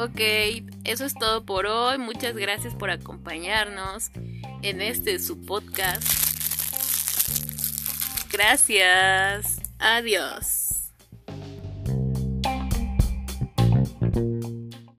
Ok, eso es todo por hoy. Muchas gracias por acompañarnos en este su podcast. Gracias. Adiós.